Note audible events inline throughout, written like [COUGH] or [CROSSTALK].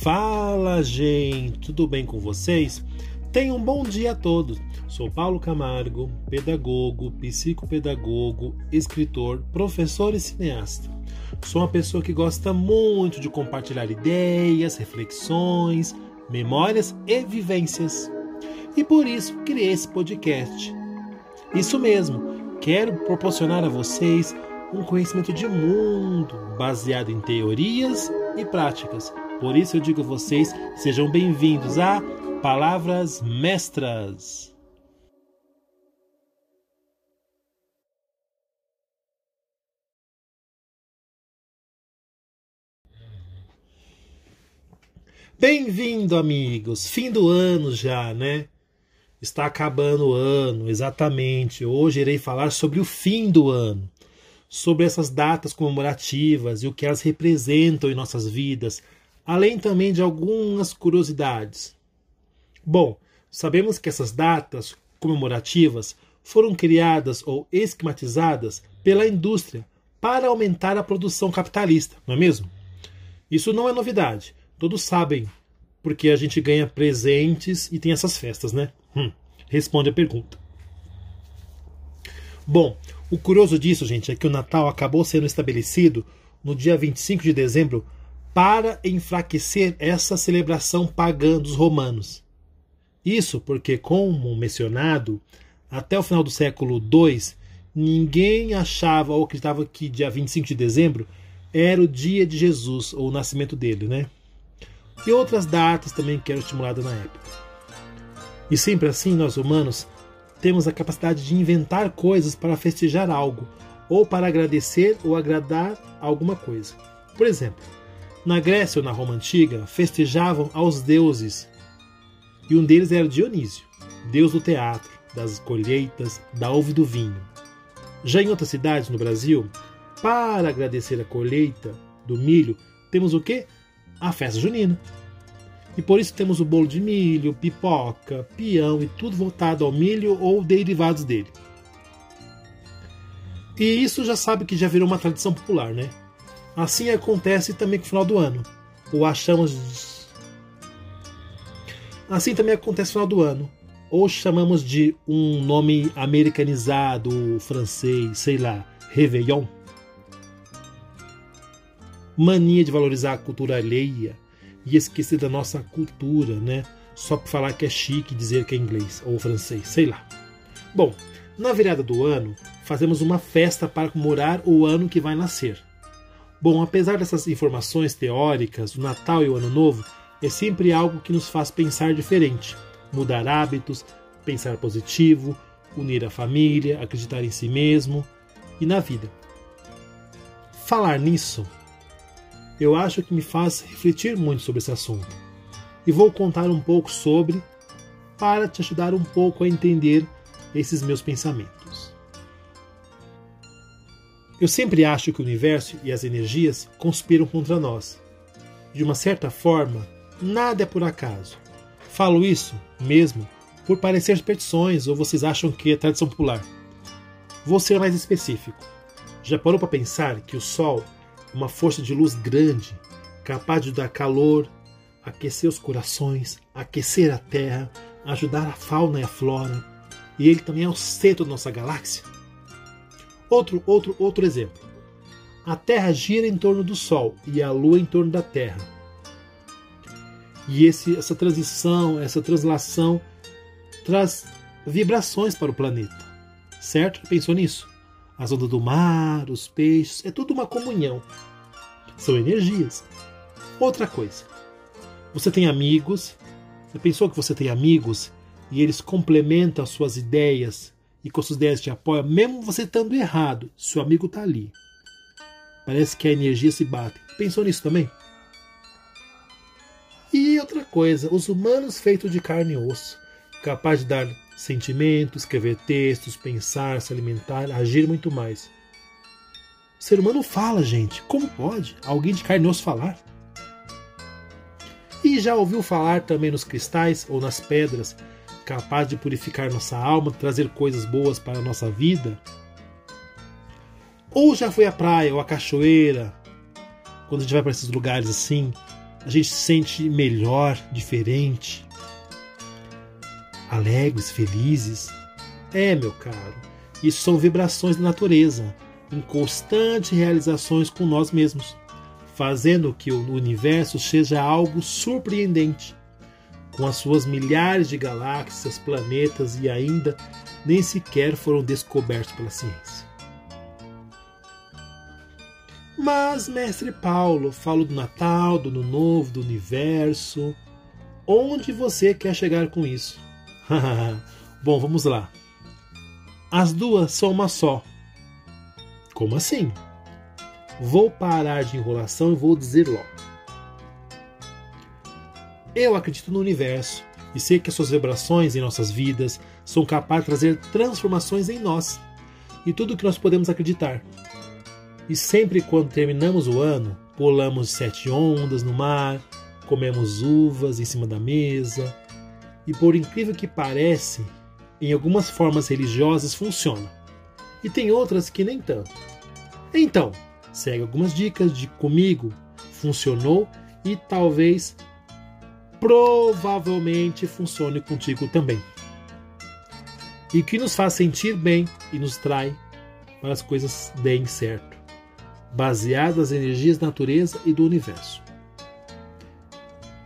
Fala, gente, tudo bem com vocês? Tenham um bom dia a todos. Sou Paulo Camargo, pedagogo, psicopedagogo, escritor, professor e cineasta. Sou uma pessoa que gosta muito de compartilhar ideias, reflexões, memórias e vivências. E por isso criei esse podcast. Isso mesmo, quero proporcionar a vocês um conhecimento de mundo baseado em teorias e práticas por isso eu digo a vocês, sejam bem-vindos a Palavras Mestras. Bem-vindo, amigos. Fim do ano já, né? Está acabando o ano, exatamente. Hoje irei falar sobre o fim do ano, sobre essas datas comemorativas e o que elas representam em nossas vidas, além também de algumas curiosidades. Bom, sabemos que essas datas comemorativas foram criadas ou esquematizadas pela indústria para aumentar a produção capitalista, não é mesmo? Isso não é novidade, todos sabem, porque a gente ganha presentes e tem essas festas, né? Hum, responde a pergunta. Bom, o curioso disso, gente, é que o Natal acabou sendo estabelecido no dia 25 de dezembro para enfraquecer essa celebração pagã dos romanos. Isso porque, como mencionado, até o final do século II, ninguém achava ou acreditava que dia 25 de dezembro era o dia de Jesus, ou o nascimento dele, né? E outras datas também que eram estimuladas na época. E sempre assim, nós humanos temos a capacidade de inventar coisas para festejar algo, ou para agradecer ou agradar alguma coisa. Por exemplo, na Grécia ou na Roma antiga, festejavam aos deuses. E um deles era Dionísio, deus do teatro, das colheitas, da uva e do vinho. Já em outras cidades no Brasil, para agradecer a colheita do milho, temos o que? A festa junina. E por isso temos o bolo de milho, pipoca, peão e tudo voltado ao milho ou derivados dele. E isso já sabe que já virou uma tradição popular, né? Assim acontece também com o final do ano. Ou achamos. Assim também acontece no final do ano. Ou chamamos de um nome americanizado, francês, sei lá, Réveillon. Mania de valorizar a cultura alheia e esquecer da nossa cultura, né? Só por falar que é chique dizer que é inglês ou francês, sei lá. Bom, na virada do ano, fazemos uma festa para comemorar o ano que vai nascer. Bom, apesar dessas informações teóricas, o Natal e o Ano Novo é sempre algo que nos faz pensar diferente, mudar hábitos, pensar positivo, unir a família, acreditar em si mesmo e na vida. Falar nisso, eu acho que me faz refletir muito sobre esse assunto. E vou contar um pouco sobre para te ajudar um pouco a entender esses meus pensamentos. Eu sempre acho que o universo e as energias conspiram contra nós. De uma certa forma, nada é por acaso. Falo isso mesmo por parecer petições ou vocês acham que é tradição popular. Vou ser mais específico. Já parou para pensar que o Sol é uma força de luz grande, capaz de dar calor, aquecer os corações, aquecer a Terra, ajudar a fauna e a flora, e ele também é o centro da nossa galáxia? Outro, outro, outro exemplo. A Terra gira em torno do Sol e a Lua em torno da Terra. E esse, essa transição, essa translação traz vibrações para o planeta. Certo? Pensou nisso? As ondas do mar, os peixes, é tudo uma comunhão. São energias. Outra coisa. Você tem amigos. Você pensou que você tem amigos e eles complementam as suas ideias e com suas ideias te apoiam, mesmo você estando errado, seu amigo está ali. Parece que a energia se bate. Pensou nisso também? E outra coisa, os humanos feitos de carne e osso, capazes de dar sentimentos, escrever textos, pensar, se alimentar, agir muito mais. O ser humano fala, gente. Como pode alguém de carne e osso falar? E já ouviu falar também nos cristais ou nas pedras capaz de purificar nossa alma, trazer coisas boas para a nossa vida? Ou já foi à praia ou à cachoeira, quando a gente vai para esses lugares assim, a gente se sente melhor, diferente, alegres, felizes. É, meu caro, isso são vibrações da natureza, em constantes realizações com nós mesmos, fazendo que o universo seja algo surpreendente, com as suas milhares de galáxias, planetas e ainda nem sequer foram descobertos pela ciência. Mas, mestre Paulo, falo do Natal, do Ano Novo, do universo. Onde você quer chegar com isso? [LAUGHS] Bom, vamos lá. As duas são uma só. Como assim? Vou parar de enrolação e vou dizer logo. Eu acredito no universo e sei que as suas vibrações em nossas vidas são capazes de trazer transformações em nós e tudo que nós podemos acreditar. E sempre quando terminamos o ano, pulamos sete ondas no mar, comemos uvas em cima da mesa. E por incrível que pareça, em algumas formas religiosas funciona. E tem outras que nem tanto. Então, segue algumas dicas de comigo, funcionou e talvez provavelmente funcione contigo também. E que nos faz sentir bem e nos trai para as coisas deem certo baseado nas energias da natureza e do universo.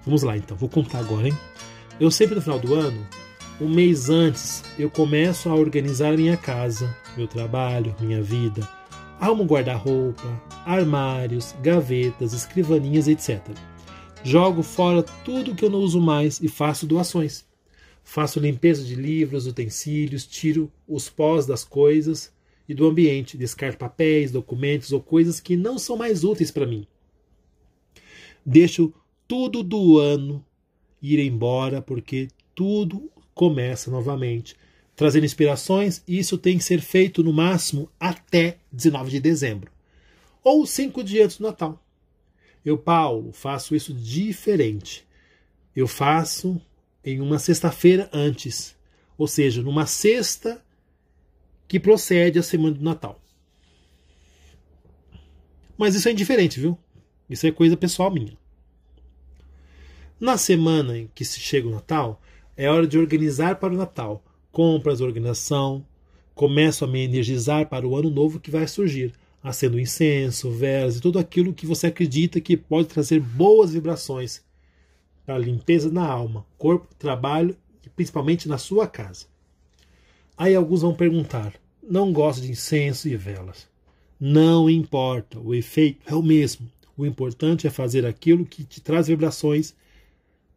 Vamos lá então, vou contar agora, hein? Eu sempre no final do ano, um mês antes, eu começo a organizar minha casa, meu trabalho, minha vida. Arrumo guarda-roupa, armários, gavetas, escrivaninhas, etc. Jogo fora tudo que eu não uso mais e faço doações. Faço limpeza de livros, utensílios, tiro os pós das coisas e do ambiente, descarto papéis, documentos ou coisas que não são mais úteis para mim. Deixo tudo do ano ir embora porque tudo começa novamente, trazendo inspirações, e isso tem que ser feito no máximo até 19 de dezembro ou cinco dias antes do Natal. Eu, Paulo, faço isso diferente. Eu faço em uma sexta-feira antes, ou seja, numa sexta que procede a semana do Natal. Mas isso é indiferente, viu? Isso é coisa pessoal minha. Na semana em que se chega o Natal, é hora de organizar para o Natal. Compras, organização. Começo a me energizar para o ano novo que vai surgir, acendo incenso, velas e tudo aquilo que você acredita que pode trazer boas vibrações para limpeza na alma, corpo, trabalho e principalmente na sua casa. Aí alguns vão perguntar: não gosto de incenso e velas. Não importa, o efeito é o mesmo. O importante é fazer aquilo que te traz vibrações,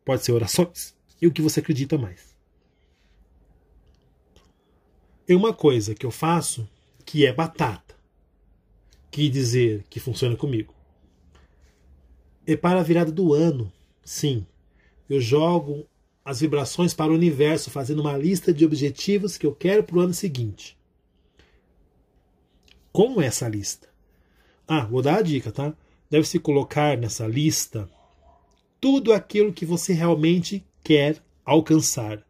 pode ser orações, e o que você acredita mais. É uma coisa que eu faço que é batata, que dizer que funciona comigo. É para a virada do ano, sim. Eu jogo as vibrações para o universo, fazendo uma lista de objetivos que eu quero para o ano seguinte. Como essa lista? Ah, vou dar a dica, tá? Deve-se colocar nessa lista tudo aquilo que você realmente quer alcançar.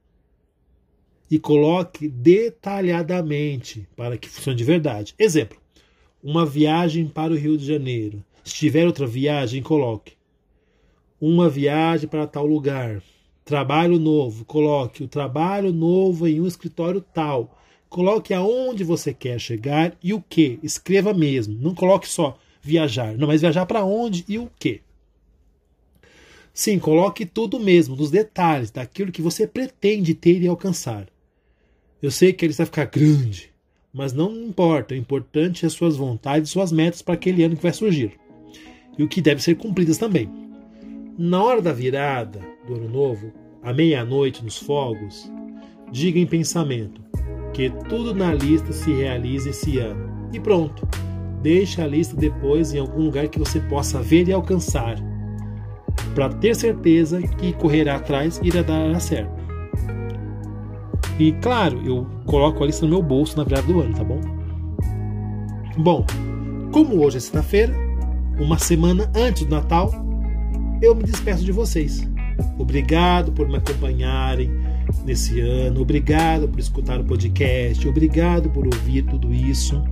E coloque detalhadamente para que funcione de verdade. Exemplo: uma viagem para o Rio de Janeiro. Se tiver outra viagem, coloque. Uma viagem para tal lugar Trabalho novo, coloque o trabalho novo em um escritório tal. Coloque aonde você quer chegar e o que. Escreva mesmo. Não coloque só viajar. Não, mas viajar para onde e o que. Sim, coloque tudo mesmo, nos detalhes, daquilo que você pretende ter e alcançar. Eu sei que ele vai ficar grande, mas não importa. O importante é suas vontades suas metas para aquele ano que vai surgir. E o que deve ser cumpridas também. Na hora da virada do ano novo, à meia-noite nos fogos, diga em pensamento que tudo na lista se realize esse ano. E pronto. Deixe a lista depois em algum lugar que você possa ver e alcançar, para ter certeza que correr atrás irá dar certo. E claro, eu coloco a lista no meu bolso na virada do ano, tá bom? Bom, como hoje é sexta-feira, uma semana antes do Natal, eu me despeço de vocês. Obrigado por me acompanharem nesse ano, obrigado por escutar o podcast, obrigado por ouvir tudo isso,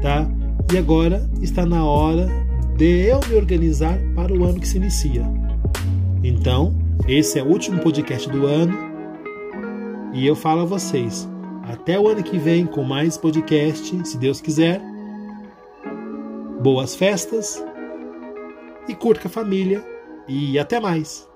tá? E agora está na hora de eu me organizar para o ano que se inicia. Então, esse é o último podcast do ano e eu falo a vocês, até o ano que vem com mais podcast, se Deus quiser. Boas festas e curta a família e até mais.